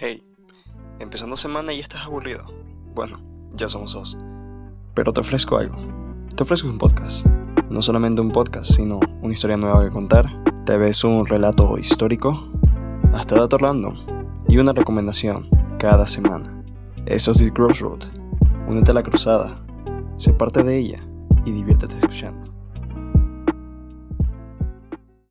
Hey, empezando semana y estás aburrido. Bueno, ya somos dos. Pero te ofrezco algo. Te ofrezco un podcast. No solamente un podcast, sino una historia nueva que contar. Te ves un relato histórico, hasta dato random y una recomendación cada semana. Eso es The Crossroad. Únete a la cruzada, sé parte de ella y diviértete escuchando.